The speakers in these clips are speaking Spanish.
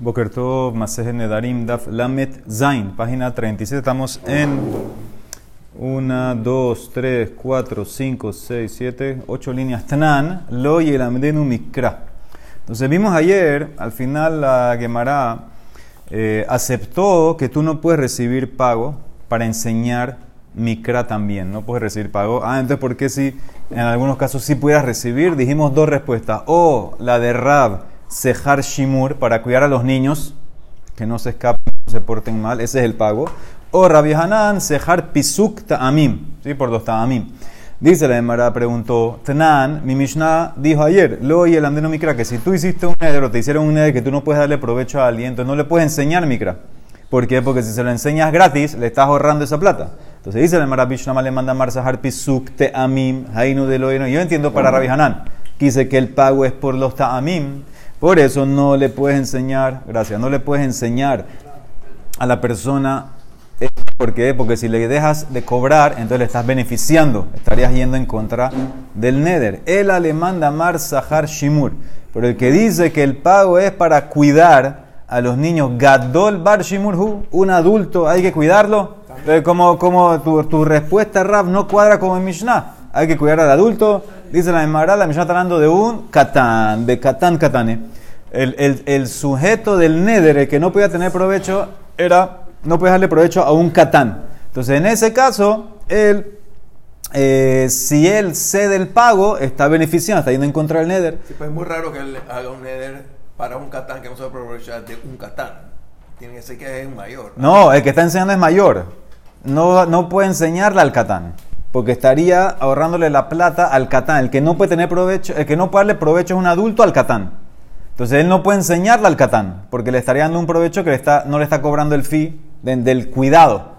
Bokertov, Maseje Nedarim, Daf Lamet Zain, página 37. Estamos en 1, 2, 3, 4, 5, 6, 7, 8 líneas. Tanan, Lo y el Amdenu Mikra. Entonces vimos ayer, al final la Gemara eh, aceptó que tú no puedes recibir pago para enseñar Mikra también. No puedes recibir pago. Ah, entonces, ¿por qué si en algunos casos sí pudieras recibir? Dijimos dos respuestas. O la de Rab, Sehar Shimur, para cuidar a los niños, que no se escapen, no se porten mal. Ese es el pago. O Rabbi Hanan, Sehar Pisuk Ta'amim. ¿Sí? Por los Ta'amim. Dice la Emara, preguntó, Tnan, mi Mishnah dijo ayer, lo y el andeno mikra, que si tú hiciste un neder o te hicieron un neder que tú no puedes darle provecho a alguien, entonces no le puedes enseñar mikra. ¿Por qué? Porque si se lo enseñas gratis, le estás ahorrando esa plata. Entonces dice la Emara, Mishnah le manda Marsahar Pisuk Te'amim, Hainu de lo Yo entiendo para Rabbi Hanan, que dice que el pago es por los Ta'amim. Por eso no le puedes enseñar, gracias, no le puedes enseñar a la persona ¿Por qué? Porque si le dejas de cobrar, entonces le estás beneficiando. Estarías yendo en contra del Neder. Él le manda Mar Sahar Shimur. Pero el que dice que el pago es para cuidar a los niños, Gadol Bar Shimur, un adulto, hay que cuidarlo. Entonces, como, como tu, tu, respuesta, Rab, no cuadra como en Mishnah. Hay que cuidar al adulto. Dice la Emara, la Mishnah está hablando de un Katán, de Katán Katane. El, el, el sujeto del Neder, el que no podía tener provecho, era no puedes darle provecho a un catán. Entonces, en ese caso, él, eh, si él cede el pago, está beneficiando, está yendo en contra del neder. Sí, pues es muy raro que él haga un neder para un catán que no se va a aprovechar de un catán. Tiene que ser que es un mayor. No, el que está enseñando es mayor. No, no puede enseñarle al catán. Porque estaría ahorrándole la plata al catán. El que no puede tener provecho, el que no puede darle provecho es un adulto al catán. Entonces él no puede enseñarle al catán, porque le estaría dando un provecho que le está, no le está cobrando el fee del cuidado.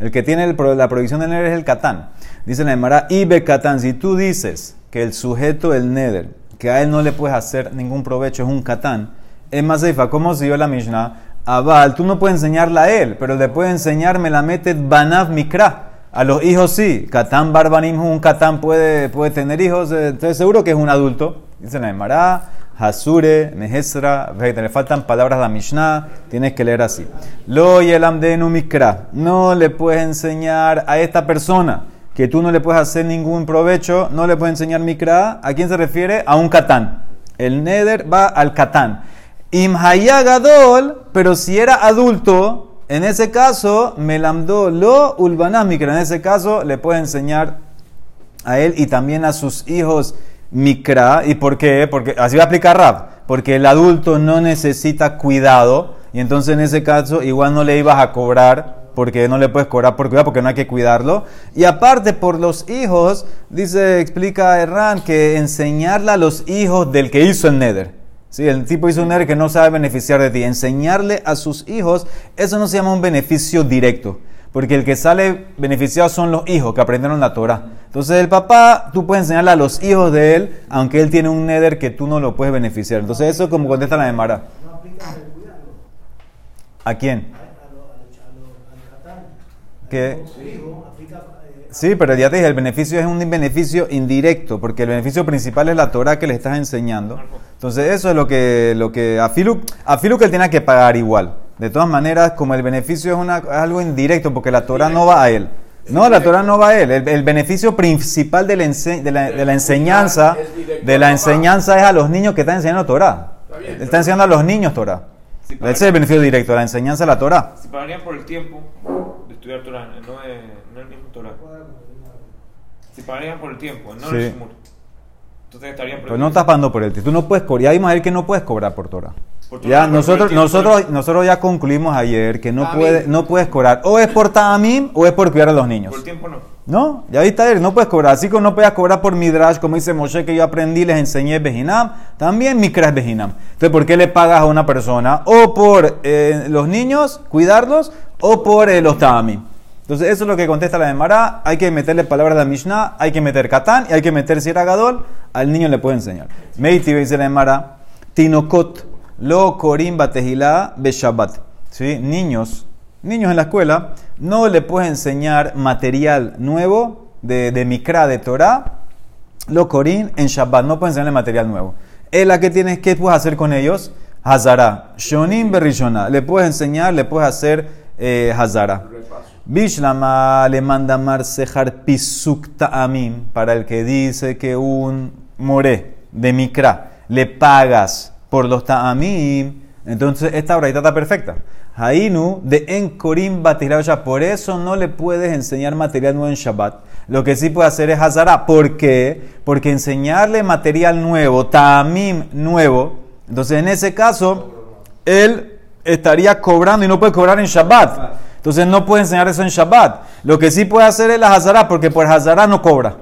El que tiene la prohibición del neder es el catán. Dice la Emara, Ibe catán, si tú dices que el sujeto del neder, que a él no le puedes hacer ningún provecho, es un catán, es más seifa, ¿cómo siguió la Mishnah? Abal, tú no puedes enseñarla a él, pero le puedes enseñar, me la mete banav mikra. A los hijos sí, catán barbanim, un catán puede, puede tener hijos, eh, entonces seguro que es un adulto. Dice la Emara, Hasure, Mehesra, le faltan palabras de la Mishnah, tienes que leer así. Lo yelamdenu mikra, no le puedes enseñar a esta persona que tú no le puedes hacer ningún provecho, no le puedes enseñar mikra, ¿a quién se refiere? A un katán. El neder va al katán. Imhayagadol, pero si era adulto, en ese caso, melamdo lo ulbanah mikra, en ese caso le puedes enseñar a él y también a sus hijos Mikra. ¿Y por qué? Porque así va a explicar Rab. Porque el adulto no necesita cuidado. Y entonces en ese caso igual no le ibas a cobrar. Porque no le puedes cobrar por cuidado, porque no hay que cuidarlo. Y aparte, por los hijos, dice, explica Erran, que enseñarle a los hijos del que hizo el Neder. Sí, el tipo hizo un Neder que no sabe beneficiar de ti. Enseñarle a sus hijos, eso no se llama un beneficio directo. Porque el que sale beneficiado son los hijos que aprendieron la Torah. Entonces el papá, tú puedes enseñarle a los hijos de él, aunque él tiene un neder que tú no lo puedes beneficiar. Entonces eso es como contesta la Mara. ¿No aplica ¿A quién? ¿Qué? Sí, pero ya te dije, el beneficio es un beneficio indirecto, porque el beneficio principal es la Torah que le estás enseñando. Entonces eso es lo que, lo que a Filu, a Filu que él tiene que pagar igual. De todas maneras, como el beneficio es, una, algo indirecto, porque la Torah no va a él. No, la Torah no va a él. El, beneficio principal de la, de la, enseñanza de la enseñanza es a los niños que están enseñando Torah. Está enseñando a los niños Torah. Ese es el beneficio directo, la enseñanza de la Torah. Si pagarían por el tiempo de estudiar Torah, no es, no el mismo Torah. Si pagarían por el tiempo, no el Entonces estarían Pero no estás pagando por el tiempo. Tú no puedes cobrar. Ya vimos a ver que no puedes cobrar por Torah. Ya, nosotros, nosotros, nosotros ya concluimos ayer que no, puede, no puedes cobrar. O es por Tamim o es por cuidar a los niños. Por tiempo no. No, ya viste ayer, no puedes cobrar. Así como no puedes cobrar por Midrash, como dice Moshe, que yo aprendí, les enseñé Bejinam, también Mikra es Bejinam. Entonces, ¿por qué le pagas a una persona? O por eh, los niños, cuidarlos, o por eh, los Tamim. Entonces, eso es lo que contesta la Demara. Hay que meterle palabras de la Mishnah, hay que meter Katán y hay que meter Siragadol. Al niño le puede enseñar. Meiti dice la Demara, Tinokot lo Korim Batejilá Beshabbat. ¿Sí? Niños, niños en la escuela, no le puedes enseñar material nuevo de, de Mikra, de Torah, lo Korim en Shabbat. No puedes enseñarle material nuevo. Es la que tienes, ¿qué puedes hacer con ellos? Hazara. Shonim berrishona. Le puedes enseñar, le puedes hacer eh, Hazara. Bishlama le manda marcejar pisuk ta'amim para el que dice que un more de mikra le pagas por los ta'amim. Entonces esta braita está perfecta. Hainu de enkorim batiraya. Por eso no le puedes enseñar material nuevo en Shabbat. Lo que sí puede hacer es Hazara. ¿Por qué? Porque enseñarle material nuevo, ta'amim nuevo, entonces en ese caso, él estaría cobrando y no puede cobrar en Shabbat. Entonces no puede enseñar eso en Shabbat. Lo que sí puede hacer es la Hazara, porque por Hazara no cobra.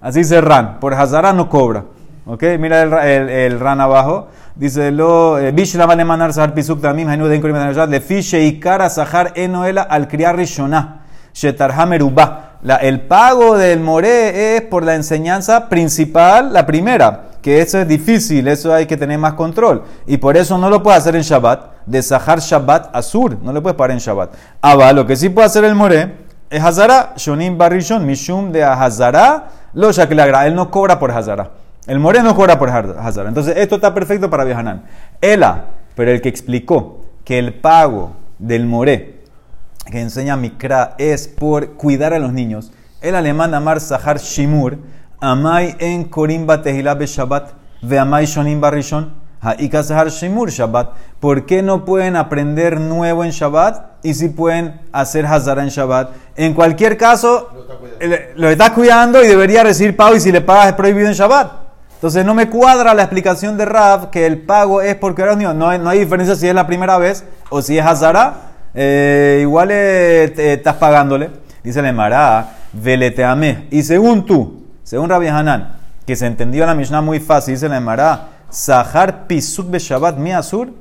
Así dice Ran, por Hazara no cobra. ¿Ok? Mira el, el, el Ran abajo. Dice lo Bishlama le manar sahar pisuk tamim hainu de enkorim le fishe ikara sahar enoela al kriar rishonah shetarha merubah. La- El pago del moré es por la enseñanza principal, la primera, que eso es difícil, eso hay que tener más control. Y por eso no lo puede hacer en Shabbat, de Sahar Shabbat Asur, no le puedes pagar en Shabbat. Aba, lo que sí puede hacer el moré es Hazara, Shonim Barishon, Mishum de Hazara, lo Shakelagra, él no cobra por Hazara. El moré no cobra por Hazara. Entonces, esto está perfecto para Viajanán. Ela, pero el que explicó que el pago del moré que enseña Mikra es por cuidar a los niños. El alemán Amar Sahar Shimur, Amai en Korim Batehila be Shabbat, ve Amai Shonim Barishon, Haika Sahar Shimur Shabbat. ¿Por qué no pueden aprender nuevo en Shabbat y si pueden hacer Hazara en Shabbat? En cualquier caso, lo está cuidando y debería recibir pago y si le pagas es prohibido en Shabbat. Entonces no me cuadra la explicación de Rav que el pago es porque los niños. No hay, no hay diferencia si es la primera vez o si es Hazara. Eh, igual eh, te- estás pagándole. Dice el Emara, veleteame. Y según tú, según Rabbi Hanan, que se entendió la Mishnah muy fácil, dice el Emara, Sahar pisuk be Shabbat mi asur,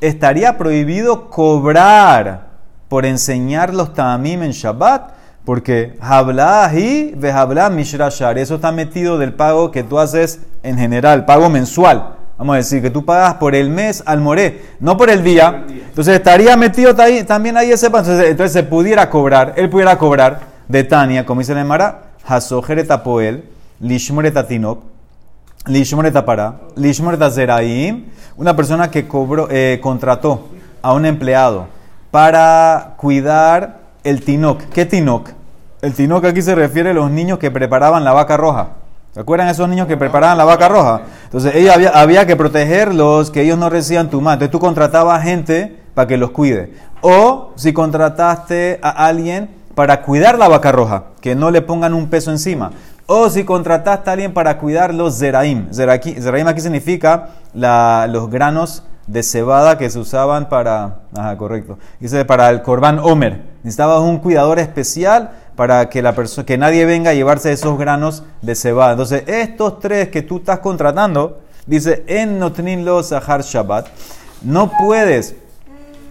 estaría prohibido cobrar por enseñar los tamim en Shabbat, porque habla y ve habla mishrashar. Eso está metido del pago que tú haces en general, pago mensual. Vamos a decir que tú pagas por el mes al moré, no por el día. Entonces estaría metido también ahí ese pago. Entonces, entonces se pudiera cobrar, él pudiera cobrar de Tania, como dice el Emara, Hasojeret Apoel, Lishmoret Atinok, Lishmoret Apara, Lishmoret Azeraim, una persona que cobró, eh, contrató a un empleado para cuidar el Tinok. ¿Qué Tinok? El Tinok aquí se refiere a los niños que preparaban la vaca roja. ¿Se acuerdan esos niños que preparaban la vaca roja? Entonces ella había, había que protegerlos, que ellos no reciban tumá. Entonces tú contratabas gente para que los cuide. O si contrataste a alguien para cuidar la vaca roja, que no le pongan un peso encima. O si contrataste a alguien para cuidar los zeraim. Zeraim aquí significa los granos de cebada que se usaban para, ajá, correcto, dice para el corbán Omer. Necesitabas un cuidador especial para que nadie venga a llevarse esos granos de cebada. Entonces, estos tres que tú estás contratando, dice en notnin lo sahar Shabbat, no puedes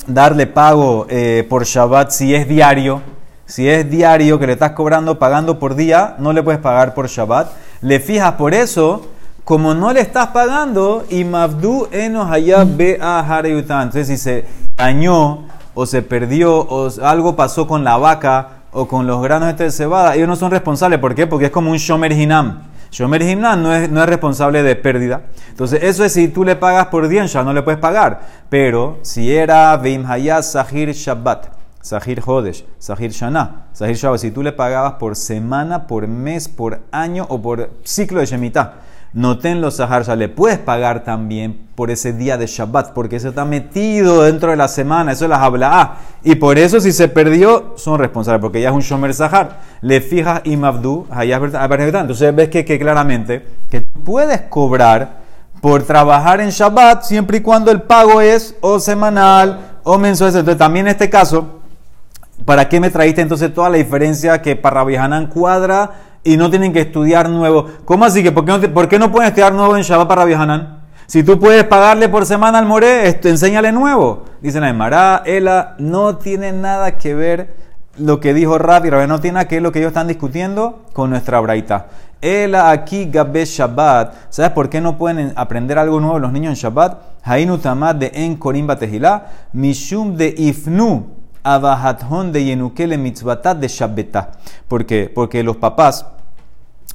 darle pago eh, por Shabbat si es diario. Si es diario que le estás cobrando, pagando por día, no le puedes pagar por Shabbat. Le fijas por eso, como no le estás pagando, y Mavdu enos allá be a. Entonces, si se dañó, o se perdió, o algo pasó con la vaca, o con los granos este de cebada, ellos no son responsables. ¿Por qué? Porque es como un Shomer Hinam. Shomer Hinam no es, no es responsable de pérdida. Entonces, eso es si tú le pagas por día, ya no le puedes pagar. Pero si era Veim Hayat Sahir Shabbat. Sahir Hodesh, Sahir Shana, Sahir Shabbat, si tú le pagabas por semana, por mes, por año o por ciclo de Shemitah, noten los Sahar le puedes pagar también por ese día de Shabbat, porque eso está metido dentro de la semana, eso las habla. Y por eso si se perdió, son responsables, porque ya es un Shomer Sahar. Le fijas Imabdu, entonces ves que, que claramente que tú puedes cobrar por trabajar en Shabbat siempre y cuando el pago es o semanal o mensual. Entonces también en este caso, ¿para qué me trajiste entonces toda la diferencia que para Rabbi Hanan cuadra y no tienen que estudiar nuevo? ¿Cómo así que por qué no, por qué no pueden estudiar nuevo en Shabbat para Rabbi Hanan? Si tú puedes pagarle por semana al moré, esto, enséñale nuevo. Dice la Emara, Ela, no tiene nada que ver lo que dijo Rabbi, Rabbi no tiene nada que ver lo que ellos están discutiendo con nuestra braita. Ela aquí Gabe Shabbat. ¿Sabes por qué no pueden aprender algo nuevo los niños en Shabbat? Hainu tamad de en Korim Batehilá, Mishum de Ifnu, Abahathon de Yenukele Mitzvatat de Shabbetá. ¿Por qué? Porque los papás,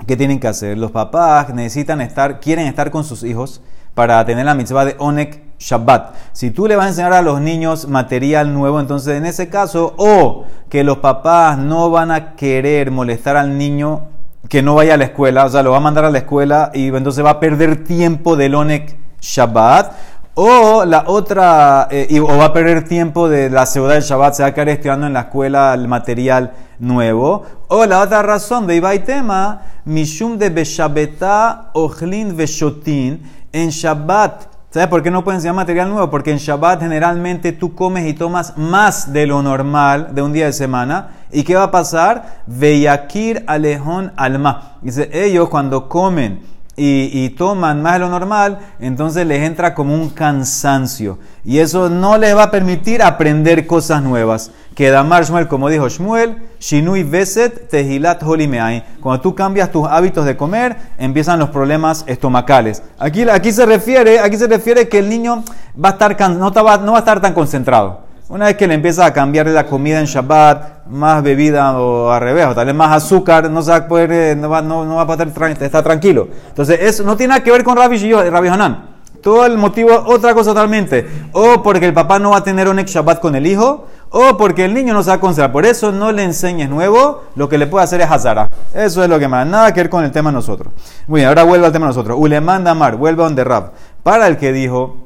¿qué tienen que hacer? Los papás necesitan estar, quieren estar con sus hijos para tener la mitzvah de Onek Shabbat. Si tú le vas a enseñar a los niños material nuevo, entonces en ese caso, o que los papás no van a querer molestar al niño que no vaya a la escuela, o sea, lo va a mandar a la escuela y entonces va a perder tiempo del Onek Shabbat, o la otra, eh, y- o va a perder tiempo de la ciudad del Shabbat, se va a quedar estudiando en la escuela el material nuevo. O la otra razón, de Ibai tema, Mishum de Beshabetá, Ojlin Veshotin, en Shabbat. ¿Sabes por qué no pueden enseñar material nuevo? Porque en Shabbat generalmente tú comes y tomas más de lo normal de un día de semana. ¿Y qué va a pasar? Veyakir alejón alma. Dice, ellos cuando comen y, toman más de lo normal, entonces les entra como un cansancio. Y eso no les va a permitir aprender cosas nuevas. Que Damar Shmuel, como dijo Shmuel, Shinui Veset Tehilat Holimeai. Cuando tú cambias tus hábitos de comer, empiezan los problemas estomacales. Aquí, aquí, se, refiere, aquí se refiere que el niño va a estar, no, no va a estar tan concentrado. Una vez que le empieza a cambiar la comida en Shabbat, más bebida o al revés, o tal vez más azúcar, no se va a eh, no va, no, va a poder estar tranquilo. Entonces, eso no tiene nada que ver con Rabbi, Shio- Rabbi Hanan. Todo el motivo, otra cosa totalmente. O porque el papá no va a tener un ex Shabbat con el hijo, o porque el niño no se va a. Por eso no le enseñes nuevo, lo que le puede hacer es Hazara. Eso es lo que más, nada que ver con el tema de nosotros. Muy bien, ahora vuelve al tema de nosotros. Uleman Damar, vuelve a donde Rab. Para el que dijo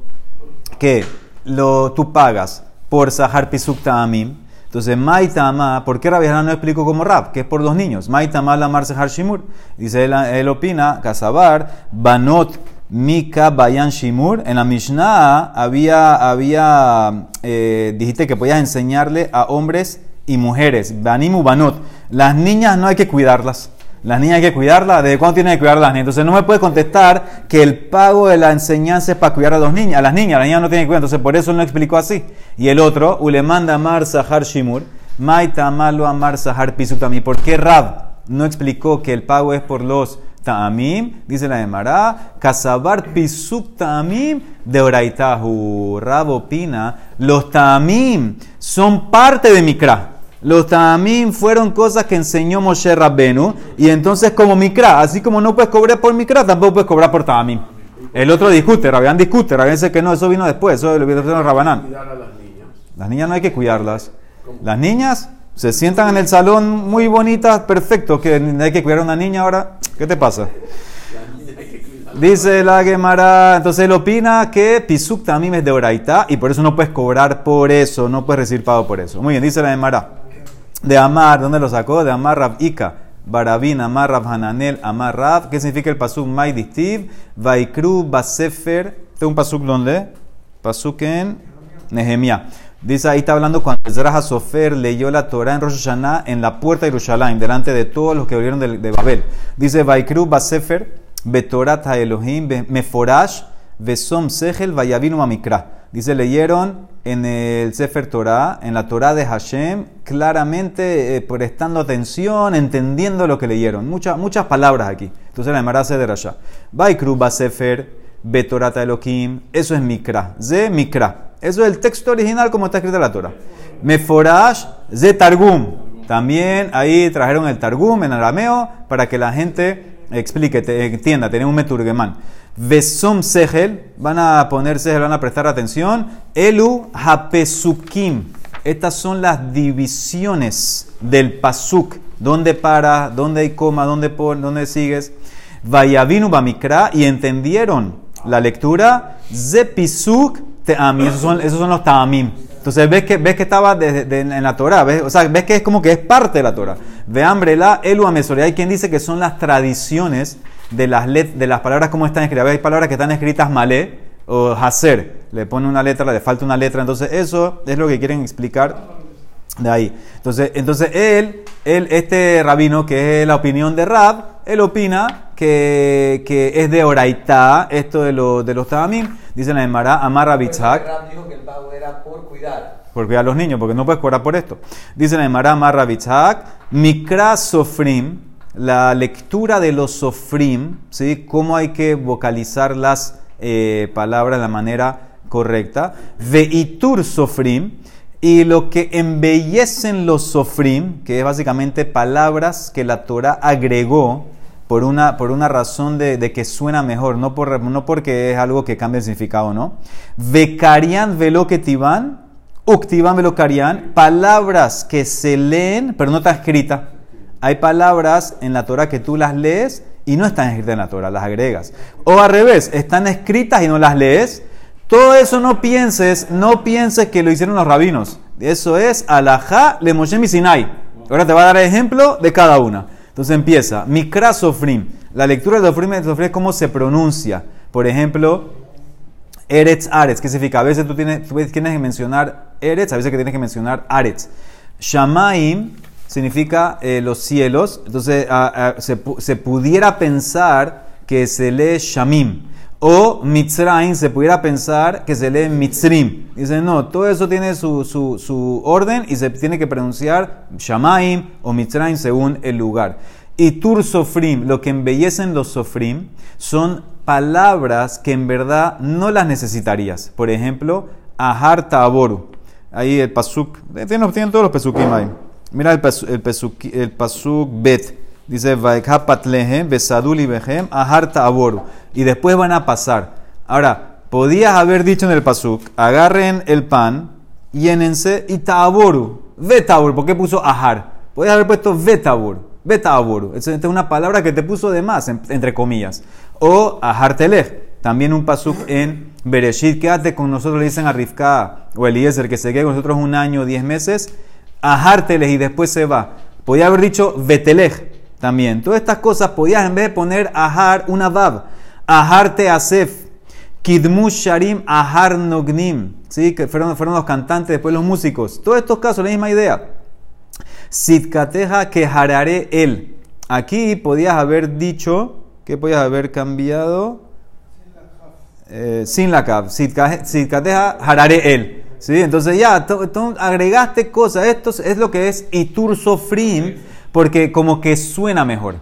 que lo, tú pagas por Sahar Pisuk Ta'amim. Entonces, Maitama, ¿por qué Rabbi no explicó como Rab? Que es por dos niños. Maitama Lamar Sahar Shimur. Dice él, él opina, Kasabar, Banot Mika Bayan Shimur. En la Mishnah había, había eh, dijiste que podías enseñarle a hombres y mujeres. Banimu Banot. Las niñas no hay que cuidarlas. Las niñas hay que cuidarlas. ¿Desde cuándo tienen que cuidar a las niñas? Entonces no me puede contestar que el pago de la enseñanza es para cuidar a los niños. A las niñas, las niñas no tienen que cuidar. Entonces por eso él no explicó así. Y el otro, Ulemanda Amar Sahar Shimur, Maita Malo Amar Sahar Pisutami. ¿Por qué Rab no explicó que el pago es por los Ta'amim? Dice la Emara, Kasabar Pisuk Ta'amim de Oraitahu. Rab opina, los Ta'amim son parte de Mikra. Los tamim fueron cosas que enseñó Moshe Rabbenu y entonces como mikra, así como no puedes cobrar por mikra, tampoco puedes cobrar por tamim. El otro discute, Rabián discute, Rabián dice que no, eso vino después, eso lo vino Rabanán. Las niñas. No hay que cuidarlas. Las niñas se sientan en el salón muy bonitas, perfecto, que hay que cuidar a una niña ahora. ¿Qué te pasa? Dice la Gemara, entonces él opina que Pisuk tamim es de Oraita y por eso no puedes cobrar por eso, no puedes recibir pago por eso. Muy bien, dice la Gemara. De Amar, ¿dónde lo sacó? De Amar Rab Ika. Barabin, Amar Rab Hananel, Amar Rab. ¿Qué significa el pasuk Mai Distiv? Vaikru Basefer. Este es un pasuk donde? Pasuk en Nehemia. Dice ahí está hablando cuando Ezra Sofer leyó la Torah en Rosh Hashanah en la puerta de Jerusalén, delante de todos los que volvieron de, Babel. Dice Vaikru Basefer, Betorat Elohim, Meforash, Besom Sechel, Vayavinu Mamikra. Dice, leyeron en el Sefer Torah, en la Torah de Hashem, claramente eh, prestando atención, entendiendo lo que leyeron. Muchas, muchas palabras aquí. Entonces la Emara se de Rasha. Vaikru Basefer, Betorata Elohim, eso es Mikra. Ze Mikra. Eso es el texto original como está escrito en la Torah. Meforash, Ze Targum. También ahí trajeron el Targum en arameo para que la gente explique, te- entienda, tener un meturgemán. Vesom Segel, van a ponerse, van a prestar atención. Elu Hapesukim. Estas son las divisiones del pasuk. ¿Dónde para? ¿Dónde hay coma? ¿Dónde, pon, dónde sigues? Vayavinu Bamikra y entendieron la lectura. Zepisuk Teamim. Esos son, los Taamim. Entonces ves que, ves que estaba en la Torah, ¿ves? o sea, ves que es como que es parte de la Torah. Ve hambrela, elu amesoria. Hay quien dice que son las tradiciones de las, let- de las palabras como están escritas. Hay palabras que están escritas malé o hacer. Le pone una letra, le falta una letra. Entonces eso es lo que quieren explicar de ahí. Entonces, entonces él, él, este rabino, que es la opinión de Rab, él opina que, que es de Oraitá, esto de, lo- de los Tamim. Dice la Emara, Amar. Rab dijo que el pago era por cuidar. por cuidar a los niños, porque no puedes cobrar por esto. Dice la Emara Marra Bitzhak, Mikra Sofrim, la lectura de los Sofrim, ¿sí? cómo hay que vocalizar las eh, palabras de la manera correcta. Veitur Sofrim, y lo que embellecen los Sofrim, que es básicamente palabras que la Torah agregó por una, por una razón de, que suena mejor, no, por, no porque es algo que cambia el significado, ¿no? Vekarian velo que tivan, uktivan velo karian, palabras que se leen, pero no está escrita. Hay palabras en la Torah que tú las lees y no están escritas en la Torah, las agregas. O al revés, están escritas y no las lees. Todo eso no pienses, no pienses que lo hicieron los rabinos. Eso es alajá le Moshe Sinai. Ahora te va a dar ejemplo de cada una. Entonces empieza, Mikra Sofrim. La lectura de Sofrim es cómo se pronuncia. Por ejemplo, Eretz Aretz. ¿Qué significa? A veces tú tienes, tú tienes que mencionar Eretz, a veces que tienes que mencionar Aretz. Shamaim significa eh, los cielos. Entonces se, se pudiera pensar que se lee Shamim. O Mitzrayim se pudiera pensar que se lee Mitzrim. Dice, no, todo eso tiene su, su- su orden y se tiene que pronunciar Shamaim o Mitzrayim según el lugar. Y Tur Sofrim, lo que embellecen los Sofrim, son palabras que en verdad no las necesitarías. Por ejemplo, Ahar Taboru. Ahí el Pasuk, tienen, tienen todos los Pesukim ahí. Mira el, pas- el, Pesuk- el Pasuk Bet. Dice, Vaikha Patlehem, Besaduli Behem, Ahar Taboru. Y después van a pasar. Ahora, podías haber dicho en el Pasuk, agarren el pan, llénense y Taboru. Ve Taboru. ¿Por qué puso Ahar? Podías haber puesto Ve Taboru. Ve Taboru. Esta es una palabra que te puso de más, en- entre comillas. O Ahar. También un pasuk en Bereshit. Quédate con nosotros, le dicen a Rivka o Eliezer, que se quede con nosotros un año, diez meses. Ahar Telech y después se va. Podía haber dicho Betelech también. Todas estas cosas podías en vez de poner Ahar, una Vav. Ahar Teasef. Kidmush Sharim Ahar Nognim. ¿Sí? Que fueron, fueron los cantantes, después los músicos. Todos estos casos, la misma idea. Sitkateja que hararé él. Aquí podías haber dicho, ¿qué podías haber cambiado? Eh, sin la cap. Sitkateja hararé él. ¿Sí? Entonces ya, agregaste cosas. Esto es lo que es Itur Sofrim, porque como que suena mejor.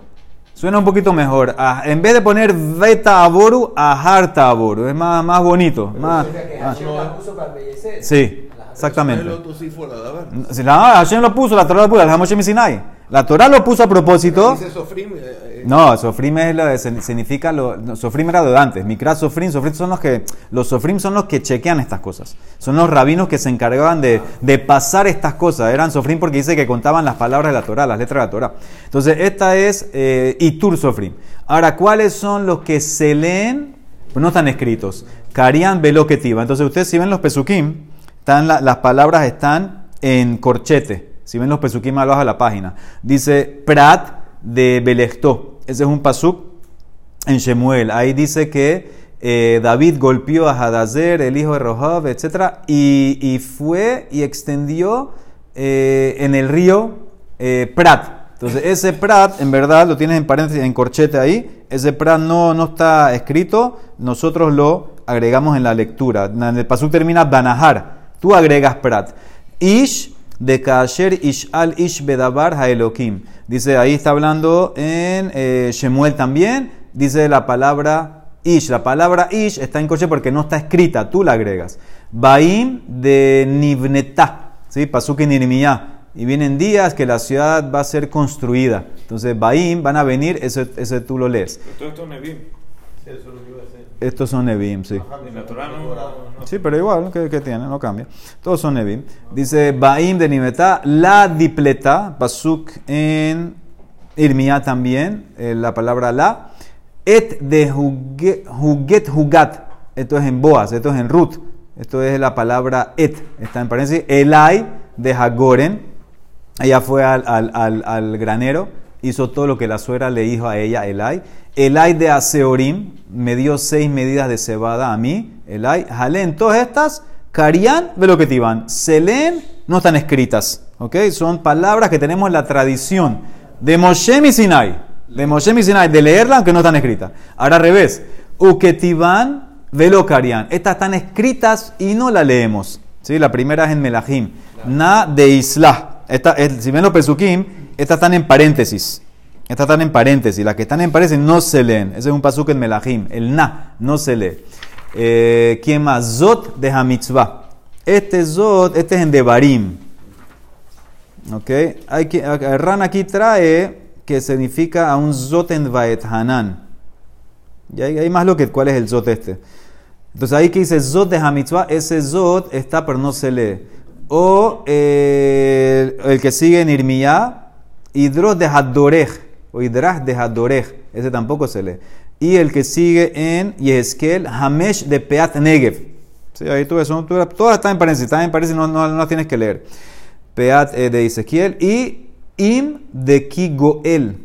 Suena un poquito mejor. Ah, en vez de poner Beta Aboru, Aharta Aboru. Es más, más bonito. Más, embellecer. sí, exactamente. otro sí fuera, a ver. Si la Hashem lo puso, la Torah lo puso, el Hamoshem Sinai. La Torah lo puso a propósito. Dice Sofrim, eh, eh, No, Sofrim es lo significa lo, no, Sofrim era lo de antes. Mikra Sofrim, Sofrim son los que los Sofrim son los que chequean estas cosas. Son los rabinos que se encargaban de, de pasar estas cosas. Eran Sofrim porque dice que contaban las palabras de la Torah, las letras de la Torah. Entonces esta es eh, Itur Sofrim. Ahora, ¿cuáles son los que se leen? Pues no están escritos. Karian Veloketiva. Entonces ustedes si ven los Pesukim, las palabras están en corchete. Si ven los Pesukim al bajo de la página. Dice Prat de Belechto. Ese es un pasuk en Shemuel. Ahí dice que eh, David golpeó a Hadazer, el hijo de Rohab, etc. Y, fue y extendió eh, en el río eh, Prat. Entonces, ese Prat, en verdad, lo tienes en paréntesis, en corchete ahí. Ese Prat no, no está escrito, nosotros lo agregamos en la lectura. El pasuk termina Banahar. Tú agregas Prat. Ish de Kasher Ish al Ish Bedabar Haelokim. Dice, ahí está hablando en eh, Shemuel también. Dice la palabra Ish. La palabra Ish está en coche porque no está escrita, tú la agregas. Baim de Nivnetá. ¿Sí? Pasuk en Irmiyá. Y vienen días que la ciudad va a ser construida. Entonces, Baim van a venir, ese, ese tú lo lees. Pero todo esto es Nevim. Son Nevim, sí. En la Torah no. no- Sí, pero igual, ¿qué, qué tiene? No cambia. Todos son Nevim. Dice Baim de Nimetá, la dipleta, Pasuk en Irmía también, eh, la palabra la. Et de Huge- Huget Hugat, esto es en Boaz, esto es en Ruth, esto es la palabra et, está en paréntesis. Elai de Hagoren, ella fue al, al- al- al granero, hizo todo lo que la suegra le dijo a ella, Elai. Elai de Aseorim me dio seis medidas de cebada a mí, Elai. Jalén, todas estas, Carián, ve lo que te iban. Se leen, no están escritas. ¿Ok? Son palabras que tenemos en la tradición de Moshe y Sinai. De Moshe y Sinai, de leerla aunque no están escritas. Ahora al revés. Uketivan, velo Carián. Estas están escritas y no la leemos. ¿Sí? La primera es en Melahim. Na de Islah. Esta, es- si ven los Pesukim, estas están en paréntesis. Estas están en paréntesis. Las que están en paréntesis no se leen. Ese es un pasuk en Melahim. El na no se lee. Eh, ¿Quién más? Zot de Hamitzvah. Este Zot, este es en Devarim. ¿Ok? Hay que, Ran aquí trae que significa a un zot en Vaet Hanan. Y hay, más lo que cuál es el zot este. Entonces ahí que dice zot de Hamitzvah, ese zot está pero no se lee. O eh, el que sigue en Irmiyah, Hidros de Hadorej, o Hidras de Hadorej, ese tampoco se lee. Y el que sigue en Yehezkel, Hamesh de Peat Negev. Sí, ahí tú ves, tú- todas están en paréntesis, están en paréntesis, no, no, no las tienes que leer. Peat eh, de Ezequiel y Im de Kigoel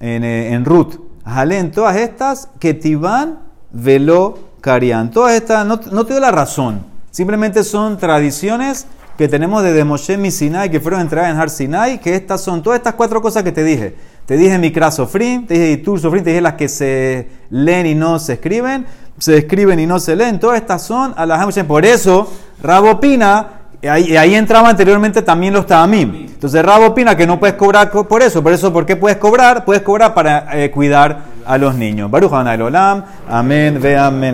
en, eh, en Ruth. Jalen, todas estas que Tiban velo Carian. Todas estas, no, no te doy la razón, simplemente son tradiciones que tenemos desde Moshe Sinai, que fueron entradas en Har Sinai, que estas son todas estas cuatro cosas que te dije. Te dije Mikra Sofrim, te dije Itur Sofrim, te dije las que se leen y no se escriben, se escriben y no se leen. Todas estas son las. Por eso, Rabo opina y ahí, ahí entraba anteriormente también los Tamim. Entonces Rabo opina que no puedes cobrar co- por eso. Por eso, ¿por qué puedes cobrar? Puedes cobrar para eh, cuidar a los niños. Baruch Olam. Amén, ve amén.